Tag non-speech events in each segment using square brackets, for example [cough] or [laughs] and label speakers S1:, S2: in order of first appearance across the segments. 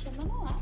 S1: 什么弄啊？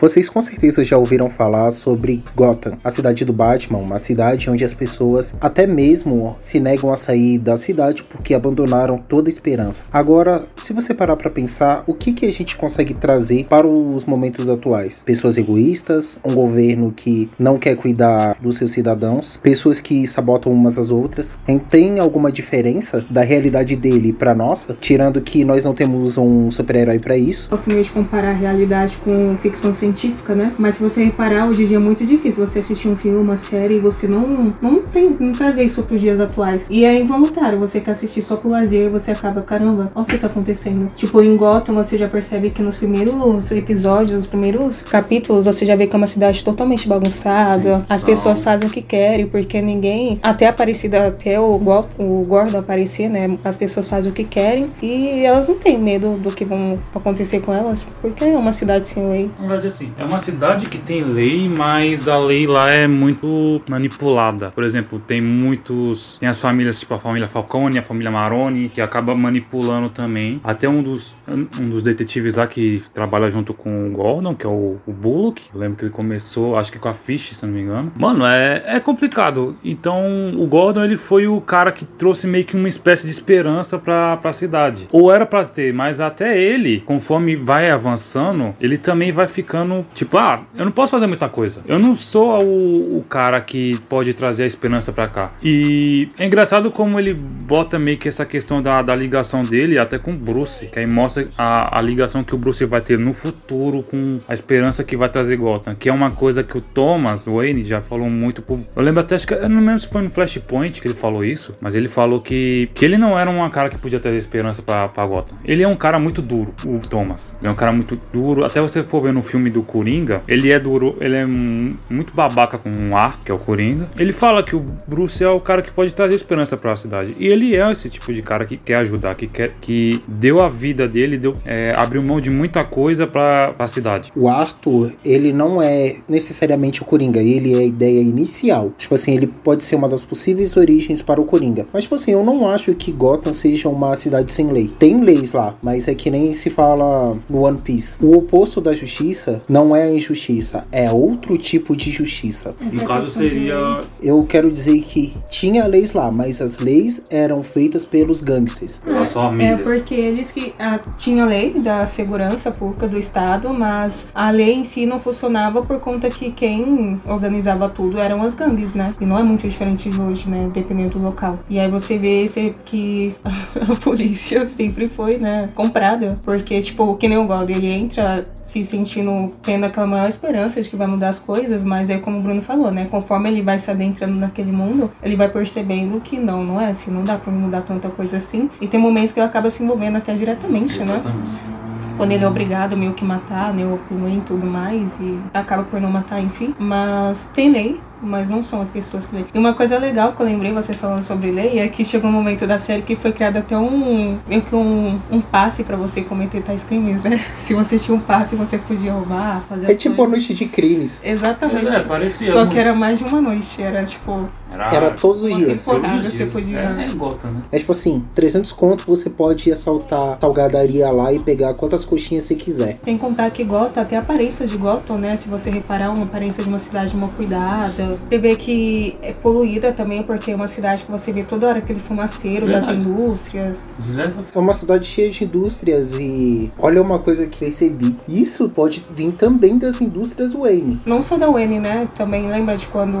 S2: Vocês com certeza já ouviram falar sobre Gotham, a cidade do Batman, uma cidade onde as pessoas até mesmo se negam a sair da cidade porque abandonaram toda a esperança. Agora, se você parar para pensar, o que que a gente consegue trazer para os momentos atuais? Pessoas egoístas, um governo que não quer cuidar dos seus cidadãos, pessoas que sabotam umas às outras. Tem alguma diferença da realidade dele para nossa, tirando que nós não temos um super-herói para isso?
S3: Posso mesmo comparar a realidade com ficção científica científica, né? Mas se você reparar, hoje em dia é muito difícil você assistir um filme, uma série e você não, não tem não trazer isso pros dias atuais. E é involuntário, você quer assistir só pro lazer e você acaba, caramba, olha o que tá acontecendo. Tipo, em Gotham você já percebe que nos primeiros episódios, nos primeiros capítulos, você já vê que é uma cidade totalmente bagunçada. Sim, as pessoas fazem o que querem, porque ninguém. Até aparecida, até o, o Gordon aparecer, né? As pessoas fazem o que querem e elas não têm medo do que vão acontecer com elas, porque é uma cidade sem lei.
S4: Na verdade, assim, é uma cidade que tem lei, mas a lei lá é muito manipulada. Por exemplo, tem muitos. Tem as famílias, tipo a família Falcone, a família Maroni, que acaba manipulando também. Até um dos, um dos detetives lá que trabalha junto com o Gordon, que é o, o Bullock. Eu lembro que ele começou, acho que com a Fish, se não me engano. Mano, é, é complicado. Então, o Gordon, ele foi o cara que trouxe meio que uma espécie de esperança pra, pra cidade. Ou era pra ter, mas até ele, conforme vai avançando, ele também vai ficando tipo, ah, eu não posso fazer muita coisa. Eu não sou o, o cara que pode trazer a esperança para cá. E é engraçado como ele bota meio que essa questão da, da ligação dele até com o Bruce, que aí mostra a, a ligação que o Bruce vai ter no futuro com a esperança que vai trazer Gotham, que é uma coisa que o Thomas Wayne já falou muito. Pro, eu lembro até, acho que eu não lembro se foi no Flashpoint que ele falou isso, mas ele falou que, que ele não era um cara que podia trazer esperança para Gotham. Ele é um cara muito duro, o Thomas. Ele é um cara muito duro. Até você for ver no filme do do Coringa, ele é duro, ele é muito babaca com o Arthur, que é o Coringa. Ele fala que o Bruce é o cara que pode trazer esperança para a cidade. E ele é esse tipo de cara que quer ajudar, que quer que deu a vida dele, deu, é, abriu mão de muita coisa para a cidade.
S2: O Arthur, ele não é necessariamente o Coringa, ele é a ideia inicial. Tipo assim, ele pode ser uma das possíveis origens para o Coringa. Mas tipo assim, eu não acho que Gotham seja uma cidade sem lei. Tem leis lá, mas é que nem se fala no One Piece. O oposto da justiça não é a injustiça, é outro tipo de justiça.
S4: No caso seria.
S2: Eu quero dizer que tinha leis lá, mas as leis eram feitas pelos gangsters.
S3: É, é porque eles que ah, tinha lei da segurança pública do estado, mas a lei em si não funcionava por conta que quem organizava tudo eram as gangues, né? E não é muito diferente de hoje, né? Dependendo do local. E aí você vê esse, que [laughs] a polícia [laughs] sempre foi, né? Comprada. Porque, tipo, que nem o God, ele entra se sentindo tendo aquela maior esperança de que vai mudar as coisas, mas é como o Bruno falou, né? Conforme ele vai se adentrando naquele mundo, ele vai percebendo que não, não é assim, não dá pra mudar tanta coisa assim. E tem momentos que ele acaba se envolvendo até diretamente, né? Exatamente. né? quando ele é obrigado meio que matar, né, o e tudo mais, e acaba por não matar, enfim. Mas tem lei, mas não são as pessoas que leem. E uma coisa legal que eu lembrei, vocês falando sobre lei, é que chegou um momento da série que foi criado até um, meio que um, um passe para você cometer tais crimes, né? [laughs] Se você tinha um passe, você podia roubar, fazer
S2: É tipo a noite de crimes.
S3: Exatamente.
S4: É, parecia
S3: Só
S4: muito.
S3: que era mais de uma noite, era tipo...
S2: Era, era todos os dias.
S3: Todos
S4: os
S3: dias. Você podia...
S4: É, é gota, né?
S2: É tipo assim, 300 conto você pode assaltar salgadaria lá e pegar quantas coxinhas você quiser.
S3: Tem que contar que Gotham, até a aparência de Gotham, né? Se você reparar, uma aparência de uma cidade mal cuidada. Você vê que é poluída também, porque é uma cidade que você vê toda hora aquele fumaceiro Verdade. das indústrias.
S2: É uma cidade cheia de indústrias e olha uma coisa que percebi. Isso pode vir também das indústrias Wayne.
S3: Não só da Wayne, né? Também lembra de quando.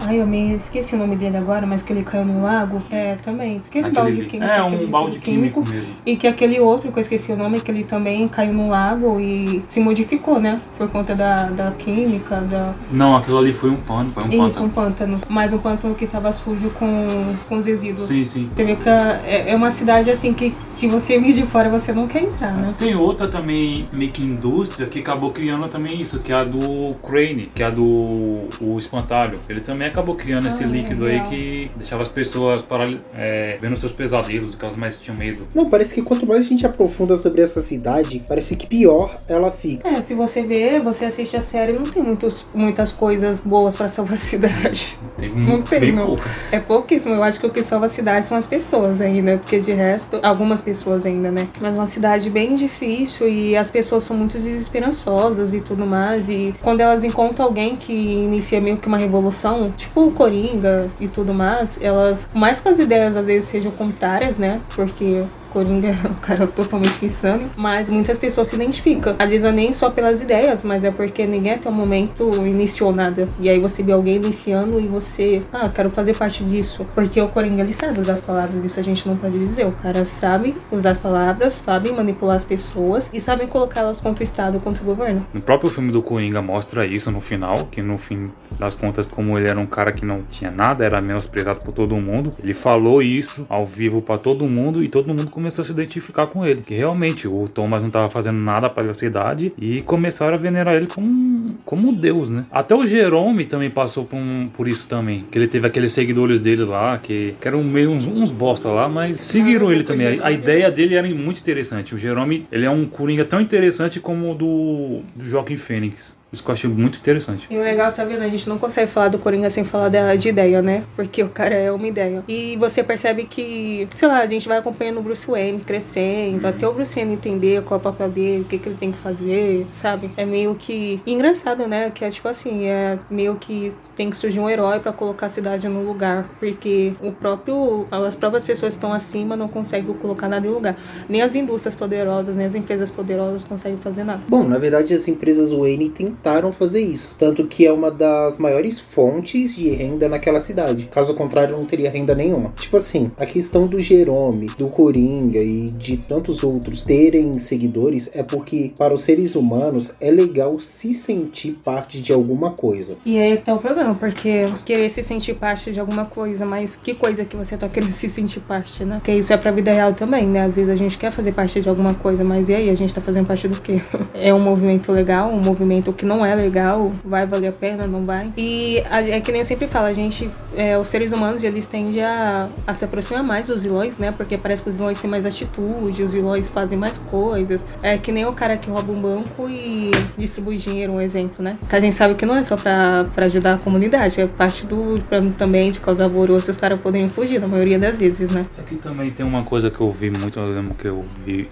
S3: Ai, eu me esqueci esqueci o nome dele agora, mas que ele caiu no lago. É, também. Aquele, aquele balde químico.
S4: É, um balde químico, químico mesmo.
S3: E que aquele outro, que eu esqueci o nome, que ele também caiu no lago e se modificou, né? Por conta da, da química, da...
S4: Não, aquilo ali foi um pântano, foi um
S3: Isso, pântano. um pântano. Mas um pântano que tava sujo com, com os resíduos.
S4: Sim, sim.
S3: Você vê que é, é uma cidade, assim, que se você vir de fora, você não quer entrar, né?
S4: Tem outra também, meio que indústria, que acabou criando também isso, que é a do Crane, que é a do o espantalho. Ele também acabou criando ah. esse líquido aí que deixava as pessoas paral- é, vendo seus pesadelos, que elas mais tinham medo.
S2: Não, parece que quanto mais a gente aprofunda sobre essa cidade, parece que pior ela fica.
S3: É, se você vê, você assiste a série, não tem muitos, muitas coisas boas pra salvar a cidade.
S4: Tem
S3: Não tem,
S4: bem
S3: não.
S4: poucas.
S3: É pouquíssimo. Eu acho que o que salva a cidade são as pessoas ainda. Porque de resto, algumas pessoas ainda, né? Mas uma cidade bem difícil e as pessoas são muito desesperançosas e tudo mais. E quando elas encontram alguém que inicia meio que uma revolução, tipo o Coringa e tudo mais, elas, mais que as ideias às vezes sejam contrárias, né? Porque. Coringa [laughs] é um cara totalmente insano, mas muitas pessoas se identificam. Às vezes não é nem só pelas ideias, mas é porque ninguém até o momento iniciou nada. E aí você vê alguém iniciando e você, ah, quero fazer parte disso. Porque o Coringa ele sabe usar as palavras, isso a gente não pode dizer. O cara sabe usar as palavras, sabe manipular as pessoas e sabe colocá-las contra o Estado, contra o governo.
S4: No próprio filme do Coringa mostra isso no final, que no fim das contas, como ele era um cara que não tinha nada, era menosprezado por todo mundo, ele falou isso ao vivo pra todo mundo e todo mundo começou a se identificar com ele. Que realmente o Thomas não tava fazendo nada para a cidade e começaram a venerar ele como, como Deus, né? Até o Jerome também passou por, um- por isso também. Que ele teve aqueles seguidores dele lá, que, que eram meio uns, uns bosta lá, mas seguiram
S3: Ah,
S4: ele também. A, a ideia dele era muito interessante. O Jerome, ele é um Coringa tão interessante como o do, do Joaquim Fênix. Isso que eu achei muito interessante.
S3: E o legal, tá vendo? A gente não consegue falar do Coringa sem falar da, de ideia, né? Porque o cara é uma ideia. E você percebe que, sei lá, a gente vai acompanhando o Bruce Wayne crescendo, até o Bruce Wayne entender qual é o papel dele, o que, que ele tem que fazer, sabe? É meio que engraçado, né? Que é tipo assim, é meio que tem que surgir um herói pra colocar a cidade no lugar. Porque o próprio, as próprias pessoas que estão acima não conseguem colocar nada em lugar. Nem as indústrias poderosas, nem as empresas poderosas conseguem fazer nada.
S2: Bom, na verdade as empresas Wayne tentaram fazer isso, tanto que é uma das maiores fontes de renda naquela cidade. Caso contrário, não teria renda nenhuma. Tipo assim, a questão do Jerome, do Coringa e de tantos outros terem seguidores é porque para os seres humanos é legal se sentir parte de alguma coisa.
S3: E aí que tá o problema, porque querer se sentir parte de alguma coisa, mas que coisa que você tá querendo [laughs] se sentir parte, né? Porque isso é pra vida real também, né? Às vezes a gente quer fazer parte de alguma coisa, mas e aí? A gente tá fazendo parte do quê? [laughs] É um movimento legal, um movimento que não é legal, vai valer a pena, não vai? E é que nem eu sempre falo, a gente, é, os seres humanos, eles tendem a, a se aproximar mais dos vilões, né? Porque parece que os vilões têm mais atitude, os vilões fazem mais coisas. É que nem o cara que rouba um banco e distribui dinheiro, um exemplo, né? Que a gente sabe que não é só pra, pra ajudar a comunidade, é parte do plano também de causar alvoroço os caras poderem fugir, na maioria das vezes, né?
S4: Aqui também tem uma coisa que eu vi muito, eu lembro que eu vi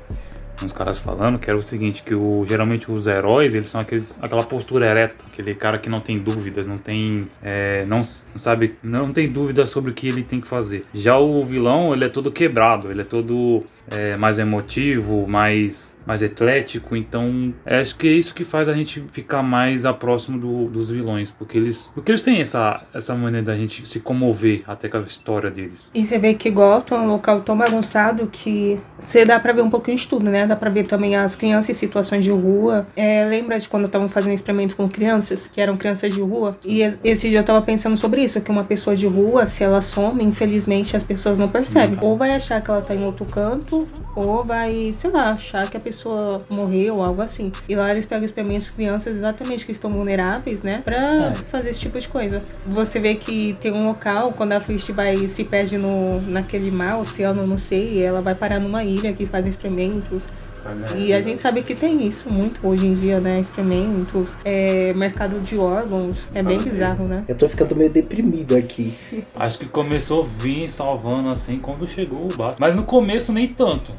S4: uns caras falando, que era o seguinte, que o, geralmente os heróis, eles são aqueles, aquela postura ereta, aquele cara que não tem dúvidas, não tem, é, não, não sabe, não tem dúvidas sobre o que ele tem que fazer. Já o vilão, ele é todo quebrado, ele é todo é, mais emotivo, mais, mais atlético, então é, acho que é isso que faz a gente ficar mais a próximo do- dos vilões, porque eles, porque eles têm essa, essa maneira da gente se comover até com a história deles.
S3: E você vê que Gotham é um local tão bagunçado que você dá pra ver um pouquinho de tudo, né? Dá pra ver também as crianças em situações de rua. É, lembra de quando estavam fazendo experimento com crianças, que eram crianças de rua? E es- esse dia eu tava pensando sobre isso, que uma pessoa de rua, se ela some, infelizmente as pessoas não percebem. Ou vai achar que ela tá em outro canto, ou vai, sei lá, achar que a pessoa morreu ou algo assim. E lá eles pegam experimentos de crianças exatamente que estão vulneráveis, né? Pra fazer esse tipo de coisa. Você vê que tem um local, quando a Fist vai se perde no, naquele mar, oceano, não sei, ela vai parar numa ilha que faz experimentos. E a gente sabe que tem isso muito hoje em dia, né? Experimentos, é, mercado de órgãos. É bem bizarro, né?
S2: Eu tô ficando meio deprimido aqui. [laughs]
S4: Acho que começou a vir salvando assim quando chegou o Batman. Mas no começo nem tanto.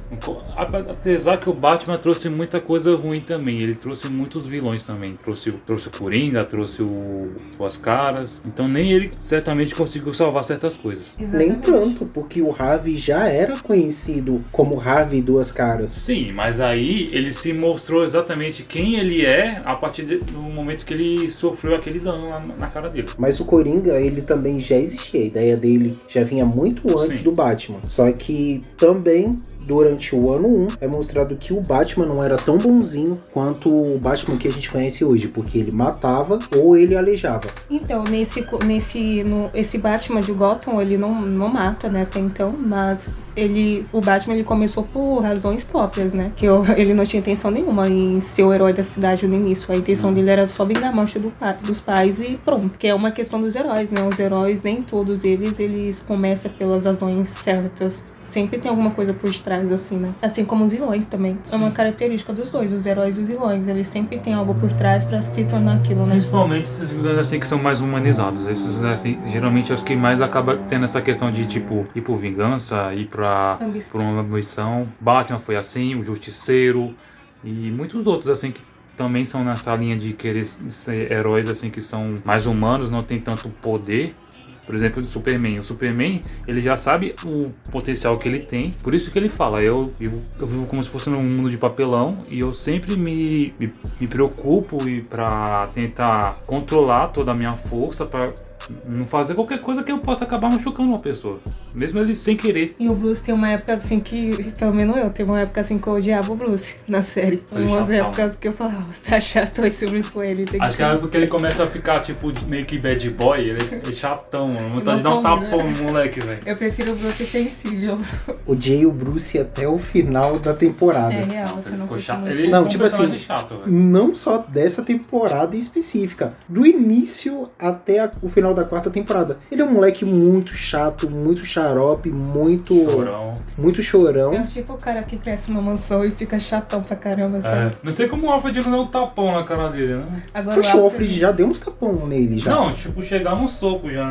S4: Apesar que o Batman trouxe muita coisa ruim também. Ele trouxe muitos vilões também. Trouxe, o- trouxe o Coringa, trouxe o Duas Caras. Então nem ele certamente conseguiu salvar certas coisas.
S2: Nem tanto, porque o Harvey já era conhecido como Harvey Duas Caras.
S4: Sim, mas aí ele se mostrou exatamente quem ele é a partir de- do momento que ele sofreu aquele dano na, na cara dele.
S2: Mas o Coringa, ele também já existia. A ideia dele já vinha muito antes
S4: Sim.
S2: do Batman. Só que também, durante o ano 1, é mostrado que o Batman não era tão bonzinho quanto o Batman que a gente conhece hoje. Porque ele matava ou ele aleijava.
S3: Então, nesse, nesse no, esse Batman de Gotham, ele não, não mata, né, até então, mas ele, o Batman ele começou por razões próprias, né? Que que eu- ele não tinha intenção nenhuma em ser o herói da cidade no início. A intenção dele era só vingar a morte do dos pais e pronto. Que é uma questão dos heróis, né? Os heróis, nem todos eles, eles começam pelas razões certas. Sempre tem alguma coisa por trás, assim, né? Assim como os vilões também. É uma característica dos dois, os heróis e os vilões. Eles sempre têm algo por trás pra se tornar aquilo, né?
S4: Principalmente esses vilões assim que são mais humanizados. Esses assim, geralmente é os que mais acabam tendo essa questão de tipo ir por vingança, ir pra,
S3: Ambição.
S4: por uma ambição. Batman foi assim, o Justiceiro e muitos outros assim que também são nessa linha de querer ser heróis assim que são mais humanos, não tem tanto poder. Por exemplo, o Superman. O Superman, ele já sabe o potencial que ele tem. Por isso que ele fala, eu, eu, eu vivo como se fosse num mundo de papelão e eu sempre me, me, me preocupo e para tentar controlar toda a minha força para não fazer qualquer coisa que eu possa acabar machucando uma pessoa. Mesmo ele sem querer.
S3: E o Bruce tem uma época assim que, pelo menos eu, teve uma época assim que eu odiava o Bruce na série.
S4: Foi
S3: Umas
S4: chatão.
S3: épocas que eu falava, [laughs] tá chato esse Bruce Wayne. Tem
S4: Acho que é porque ele começa a ficar, tipo, meio que bad boy, ele é chatão, mano. Vontade de dar um
S3: Não combina.
S4: tapão no moleque, velho.
S3: Eu prefiro o Bruce sensível.
S2: Odiei o Bruce até o final da temporada.
S3: É real,
S4: Nossa,
S3: você
S4: ele
S3: não
S4: ficou chato. Ele
S2: Não, tipo assim,
S4: chato, velho.
S2: Não só dessa temporada em específica, do início até a- o final da quarta temporada. Ele é um moleque muito chato, muito xarope, muito
S4: Chorão.
S2: muito chorão.
S3: É tipo o cara que cresce numa mansão e fica chatão pra caramba, sabe?
S4: É. Não sei como o Alfred não deu um tapão na cara dele, né?
S3: Agora
S2: Poxa, o Alfred já deu uns tapão nele já.
S4: Não, tipo, chegar no soco já.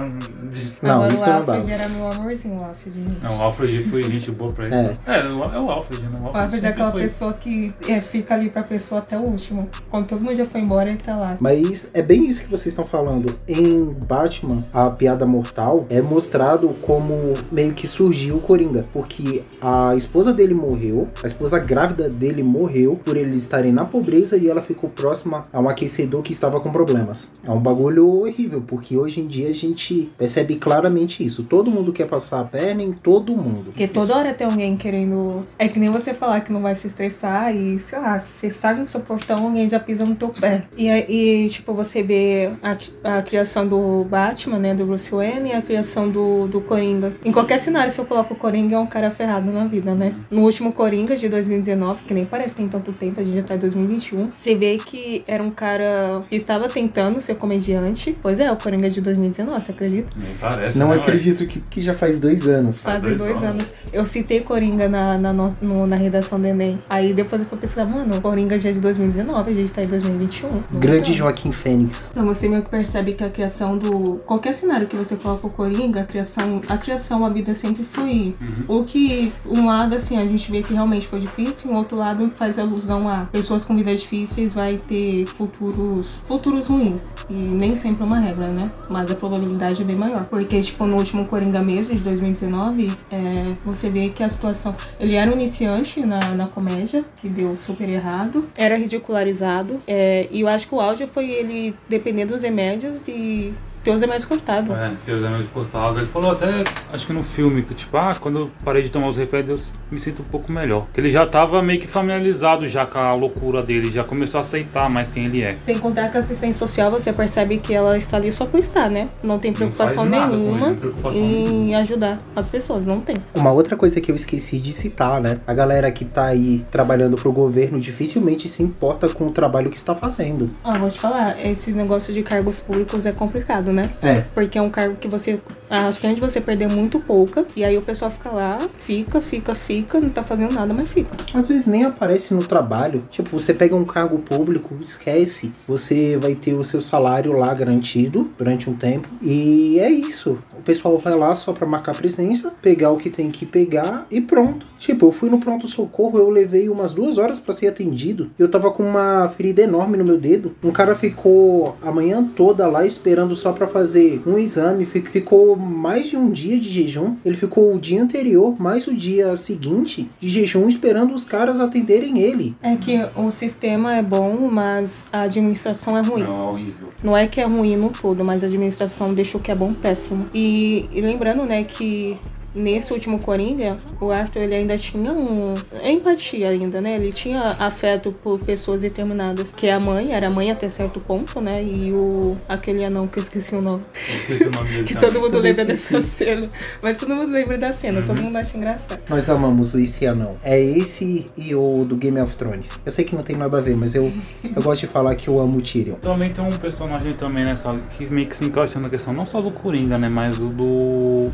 S2: Não,
S3: Agora
S2: isso
S3: o
S2: não
S3: Alfred
S2: dá.
S3: era meu amorzinho, o Alfred. gente.
S4: Não, o Alfred foi gente boa pra ele.
S2: É.
S4: É, o- é o Alfred, né? O
S3: O
S4: Alfred,
S3: Alfred é aquela
S4: foi.
S3: pessoa que é, fica ali pra pessoa até o último. Quando todo mundo já foi embora, ele tá lá.
S2: Mas é bem isso que vocês estão falando. Em Batman, a piada mortal é mostrado como meio que surgiu o Coringa. Porque a esposa dele morreu, a esposa grávida dele morreu por eles estarem na pobreza e ela ficou próxima a um aquecedor que estava com problemas. É um bagulho horrível, porque hoje em dia a gente percebe claramente isso. Todo mundo quer passar a perna em todo mundo.
S3: Porque toda hora tem alguém querendo. É que nem você falar que não vai se estressar e, sei lá, você sai no seu portão, alguém já pisa no teu pé. E, aí, tipo, você vê a, a criação do Batman, né, do Bruce Wayne, e a criação do, do Coringa. Em qualquer cenário, se eu coloco o Coringa, é um cara ferrado na vida, né? No último Coringa de 2019, que nem parece que tem tanto tempo, a gente já tá em 2021, você vê que era um cara que estava tentando ser comediante. Pois é, o Coringa de 2019, você acredita?
S4: Nem parece,
S2: Não
S4: né,
S2: acredito que, que já faz dois anos.
S4: Faz dois
S3: dois
S4: anos.
S3: anos. Eu citei Coringa na, na, no- na redação do Enem. Aí depois eu fui pesquisar, mano, Coringa já é de 2019, a gente tá em 2021. Dois
S2: Grande
S3: anos.
S2: Joaquim Fênix.
S3: Então você meio que percebe que a criação do. Qualquer cenário que você coloca o Coringa, a criação, a criação, a vida sempre foi. O que, um lado, assim, a gente vê que realmente foi difícil, um outro lado faz alusão a pessoas com vidas difíceis vai ter futuros. futuros ruins. E nem sempre é uma regra, né? Mas a probabilidade é bem maior. Porque, tipo, no último Coringa mesmo, de 2019, é, você vê que a situação. Ele era um iniciante na, na comédia, que deu super errado. Era ridicularizado. é, e eu acho que o áudio foi ele depender dos remédios e ter os remédios cortados.
S4: É, tem os remédios cortados. Ele falou até, acho que no filme, que tipo, ah, quando eu parei de tomar os remédios, eu me sinto um pouco melhor. Que ele já tava meio que familiarizado já com a loucura dele, já começou a aceitar mais quem ele é.
S3: Sem contar que a assistência social, você percebe que ela está ali só por estar, né? Não tem preocupação
S4: ele,
S3: nenhuma
S4: não tem preocupação
S3: em
S4: nenhuma.
S3: ajudar as pessoas. Não tem.
S2: Uma outra coisa que eu esqueci de citar, né? A galera que tá aí trabalhando pro governo dificilmente se importa com o trabalho que está fazendo.
S3: Ah, vou te falar, esses negócios de cargos públicos é complicado, né?
S2: É.
S3: Porque é um cargo que você. A chance de você perder muito pouca. E aí o pessoal fica lá, fica, fica, fica, não tá fazendo nada, mas fica.
S2: Às vezes nem aparece no trabalho. Tipo, você pega um cargo público, esquece. Você vai ter o seu salário lá garantido durante um tempo. E é isso. O pessoal vai lá só pra marcar presença, pegar o que tem que pegar e pronto. Tipo, eu fui no pronto-socorro, eu levei umas duas horas pra ser atendido. Eu tava com uma ferida enorme no meu dedo. Um cara ficou a manhã toda lá esperando só pra fazer um exame. Fi- Ficou mais de um dia de jejum. Ele ficou o dia anterior, mais o dia seguinte de jejum, esperando os caras atenderem ele.
S3: É que o sistema é bom, mas a administração é ruim.
S4: Não, é horrível.
S3: Não é que é ruim no todo, mas a administração deixa o que é bom péssimo. E, e lembrando, né, que nesse último Coringa, o Arthur ele ainda tinha um empatia ainda, né? Ele tinha afeto por pessoas determinadas, que é a mãe, era a mãe até certo ponto, né? E o aquele anão que eu esqueci o nome.
S4: Esqueci o nome dele [laughs]
S3: Que todo mundo lembra dessa cena. Mas todo mundo lembra da cena, todo
S4: Uhum.
S3: mundo acha engraçado.
S2: Nós amamos esse anão. É esse e o do Game of Thrones. Eu sei que não tem nada a ver, mas eu, eu gosto de falar que eu amo o Tyrion.
S4: Também tem um personagem também nessa que meio que se encaixa na questão não só do Coringa, né, mas o do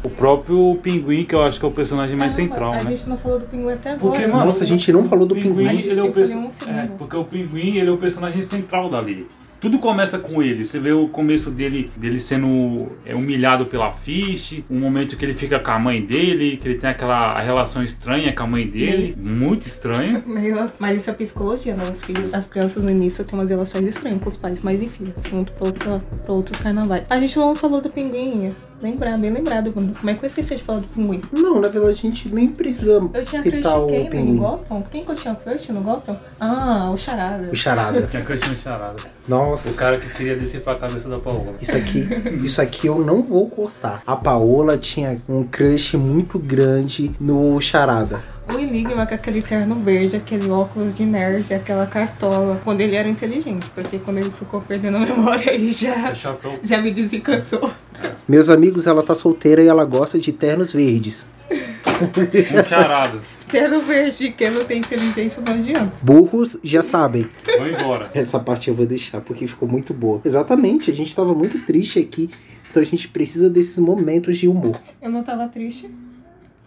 S4: o próprio Pinguim, que eu acho que é o personagem mais
S3: Caramba,
S4: central,
S3: A
S4: né?
S3: gente não falou do pinguim até agora.
S4: Porque, mano,
S2: Nossa, a gente não falou do pinguim.
S4: ele é o
S3: Eu
S4: perso-
S3: falei um
S4: é, porque o Pinguim, ele é o personagem central dali. Tudo começa com ele. Você vê o começo dele, dele sendo é, humilhado pela Fish, um momento que ele fica com a mãe dele, que ele tem aquela relação estranha com a mãe dele, muito estranha. [laughs]
S3: Mas- isso é psicologia, né? Os filhos, as crianças no início têm umas relações estranhas com os pais, mas enfim, assunto pra outros carnavais. A gente não falou do pinguim. Lembrar, bem lembrado, Bruno. Como é que eu esqueci de falar do pinguim?
S2: Não, na verdade a gente nem precisa
S3: Eu tinha crush
S2: citar o
S3: quem no
S2: pinguim.
S3: Gotham? Quem que eu tinha crush no Gotham? Ah, o Charada.
S2: O charada.
S4: Tinha crush no charada. O
S2: Nossa.
S4: cara que queria descer pra cabeça da Paola.
S2: Isso aqui, isso aqui eu não vou cortar. A Paola tinha um crush muito grande no Charada.
S3: O Enigma com aquele terno verde, aquele óculos de nerd, aquela cartola. Quando ele era inteligente, porque quando ele ficou perdendo a [laughs] memória aí já,
S4: O chapéu
S3: já me desencantou.
S2: Meus amigos, ela tá solteira e ela gosta de ternos verdes.
S4: charadas. [laughs]
S3: Terno verde, que não tem inteligência, não adianta.
S2: Burros já sabem.
S4: Vou embora.
S2: Essa parte eu vou deixar porque ficou muito boa. Exatamente, a gente tava muito triste aqui. Então a gente precisa desses momentos de humor.
S3: Eu não tava triste.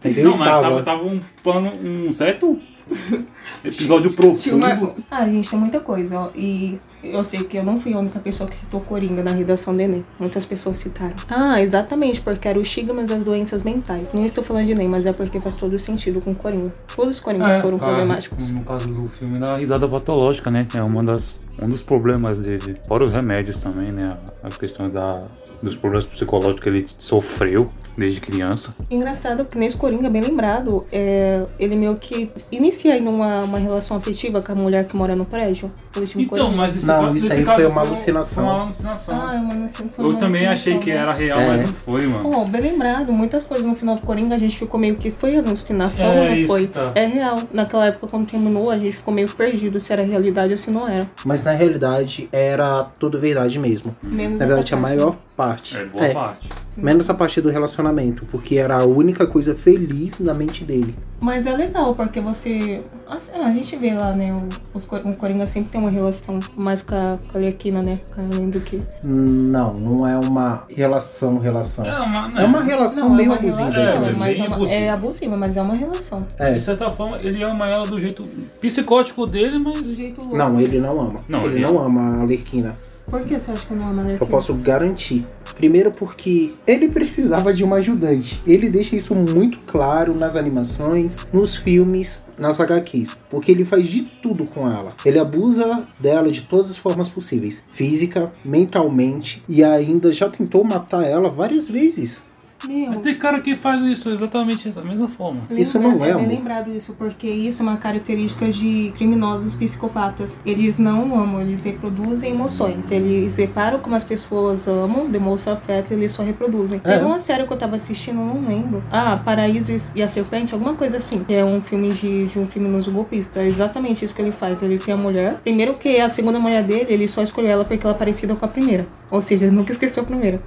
S2: Mas eu
S4: não, mas
S2: estava.
S4: tava, tava um pano, um certo [laughs] episódio profundo.
S3: uma... Ah, gente, tem muita coisa, ó. E eu sei que eu não fui a única pessoa que citou Coringa na redação do Enem. Muitas pessoas citaram. Ah, exatamente, porque era o estigmas das doenças mentais. Não estou falando de Enem, mas é porque faz todo sentido com Coringa. Todos os Coringas foram
S4: claro,
S3: problemáticos.
S4: No caso do filme da risada patológica, né? É uma das, um dos problemas dele. Fora os remédios também, né? A questão da, dos problemas psicológicos que ele sofreu desde criança.
S3: Engraçado que nesse Coringa, bem lembrado, é, ele meio que inicia aí numa uma relação afetiva com a mulher que mora no prédio.
S4: Então,
S3: Coringa.
S4: mas esse
S2: Não,
S4: caso,
S2: isso
S4: nesse
S2: aí
S4: caso
S2: foi uma alucinação.
S4: Foi uma alucinação.
S3: Ah, não sei, foi
S4: Eu
S3: uma
S4: também achei
S3: alucinação,
S4: que
S3: né?
S4: era real,
S2: É.
S4: mas não foi, mano.
S3: Oh, bem lembrado, muitas coisas no final do Coringa a gente ficou meio que foi alucinação,
S4: É,
S3: não
S4: isso
S3: foi?
S4: tá.
S3: É real. Naquela época, quando terminou, a gente ficou meio perdido se era realidade ou se não era.
S2: Mas na realidade era tudo verdade mesmo.
S3: Menos
S2: Na verdade, a maior parte.
S4: É boa parte.
S2: Menos a parte do relacionamento, porque era a única coisa feliz na mente dele.
S3: Mas é legal, porque você. assim, A gente vê lá, né? o- Os, o Coringa sempre tem uma relação mais com a, com a Arlequina, né? Com a Além do que.
S2: Não, não é uma relação, relação.
S4: É uma,
S2: É uma relação
S3: Não, é
S2: meio
S3: uma
S2: abusiva.
S3: relação,
S4: É,
S3: mas é, uma-
S4: abusiva.
S3: é abusiva, mas é uma relação.
S2: É.
S4: De certa forma, ele ama ela do jeito psicótico dele,
S3: Do
S4: mas.
S3: jeito louco.
S2: Não, ele não ama.
S4: Não,
S2: ele
S4: ele
S2: não ama a Alerquina.
S3: Por que você acha que não ama a
S2: Eu posso garantir. Primeiro porque ele precisava de uma ajudante. Ele deixa isso muito claro nas animações, nos filmes, nas HQs. Porque ele faz de tudo com ela. Ele abusa dela de todas as formas possíveis. Física, mentalmente. E ainda já tentou matar ela várias vezes.
S3: Meu,
S4: Tem cara que faz isso exatamente da mesma forma.
S2: Isso não é
S3: é
S2: amor.
S3: lembrado isso, porque isso é uma característica de criminosos psicopatas. Eles não amam, eles reproduzem emoções. Eles reparam como as pessoas amam, demonstram afeto e eles só reproduzem.
S2: É.
S3: Teve uma série que eu tava assistindo, eu não lembro. Ah, Paraíso e a Serpente, alguma coisa assim. Que é um filme de, de um criminoso golpista. É exatamente isso que ele faz. Ele tem a mulher. Primeiro que a segunda mulher dele, ele só escolheu ela porque ela é parecida com a primeira. Ou seja, ele nunca esqueceu a primeira.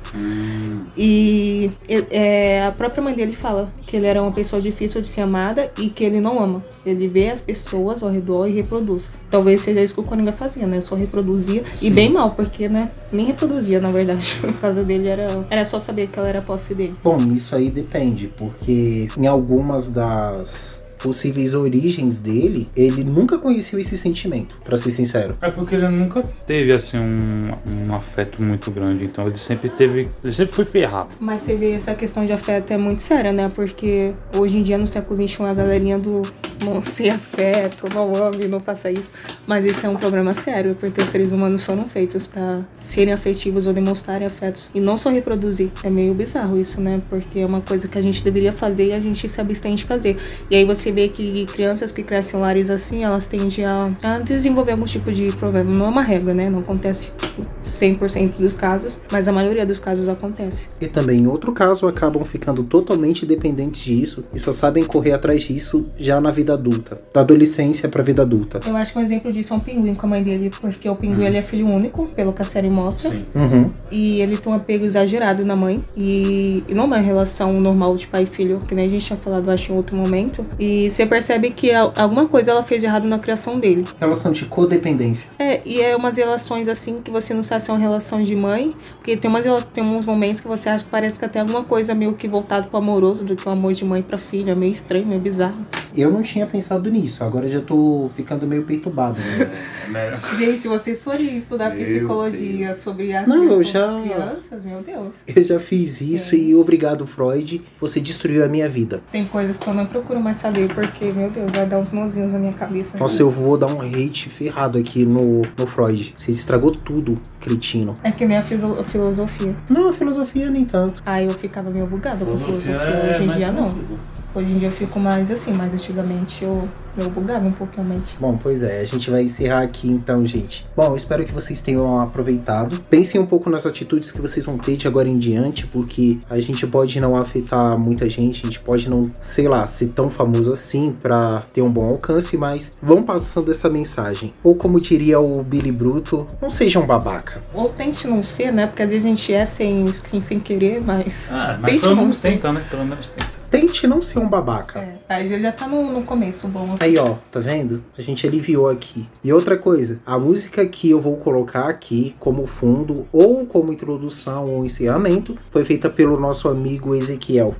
S3: E e- é, a própria mãe dele fala que ele era uma pessoa difícil de ser amada e que ele não ama. Ele vê as pessoas ao redor e reproduz. Talvez seja isso que o Coringa fazia, né? Só reproduzia. E bem mal, porque, né? Nem reproduzia, na verdade. [laughs] No caso dele era, era só saber que ela era posse dele.
S2: Bom, isso aí depende, porque em algumas das possíveis origens dele, ele nunca conheceu esse sentimento, pra ser sincero.
S4: É porque ele nunca teve assim um, um afeto muito grande, então ele sempre teve. Ele sempre foi ferrado.
S3: Mas você vê essa questão de afeto é muito séria, né? Porque hoje em dia, no século XXI, a galerinha do não ser afeto, não ame, não faça isso. Mas esse é um problema sério, porque os seres humanos foram feitos pra serem afetivos ou demonstrarem afetos. E não só reproduzir. É meio bizarro isso, né? Porque é uma coisa que a gente deveria fazer e a gente se abstém de fazer. E aí você perceber que crianças que crescem em lares assim, elas tendem a, a desenvolver algum tipo de problema. Não é uma regra, né? Não acontece 100% dos casos, mas a maioria dos casos acontece.
S2: E também, em outro caso, acabam ficando totalmente dependentes disso e só sabem correr atrás disso já na vida adulta, da adolescência pra vida adulta.
S3: Eu acho que um exemplo disso é um pinguim com a mãe dele, porque o pinguim ele é filho único, pelo que a série mostra.
S4: Sim.
S2: Uhum.
S3: E ele tem um apego exagerado na mãe. E, e não é uma relação normal de pai e filho, que nem a gente tinha falado, acho, em outro momento. E você percebe que alguma coisa ela fez de errado na criação dele.
S2: Relação de codependência.
S3: É, e é umas relações assim que você não sabe se é uma relação de mãe, porque tem, umas, tem uns momentos que você acha que parece que até alguma coisa meio que voltado pro amoroso do que o amor de mãe pra filho. É meio estranho, meio bizarro.
S2: Eu não tinha pensado nisso, agora já tô ficando meio perturbado. Né? [laughs]
S4: É.
S3: Gente, vocês forem estudar
S4: Meu
S3: psicologia
S4: Deus.
S3: sobre a
S2: Não, eu já-
S3: das crianças, meu Deus.
S2: Eu já fiz isso e obrigado, Freud, você destruiu a minha vida.
S3: Tem coisas que eu não procuro mais saber, porque, meu Deus, vai dar uns nozinhos na minha cabeça.
S2: Nossa, eu vou dar um hate ferrado aqui no, no Freud. Você estragou tudo, cretino.
S3: É que nem a fiso- a filosofia.
S2: Não, filosofia nem tanto.
S3: Aí eu ficava meio bugada com filosofia.
S4: é
S3: Hoje em
S4: mais
S3: dia não. Hoje em dia eu fico mais assim, mas antigamente eu, eu bugava um pouco a mente.
S2: Bom, pois é, a gente vai encerrar aqui então, gente. Bom, eu espero que vocês tenham aproveitado. Pensem um pouco nas atitudes que vocês vão ter de agora em diante, porque a gente pode não afetar muita gente, a gente pode não, sei lá, ser tão famoso assim pra ter um bom alcance, mas vão passando essa mensagem. Ou como diria o Billy Bruto, não sejam babaca.
S3: Ou tente não ser, né? Porque às vezes a gente é sem, sem, sem querer, mas.
S4: Ah, mas
S3: tente
S4: pelo
S3: não
S4: menos
S3: ser.
S4: tenta, né? Pelo menos tenta.
S2: Tente não ser um babaca.
S3: É, aí já tá no, no começo, bom. assim.
S2: Aí, ó, tá vendo? A gente aliviou aqui. E outra coisa, a música que eu vou colocar aqui como fundo, ou como introdução ou encerramento, foi feita pelo nosso amigo Ezequiel.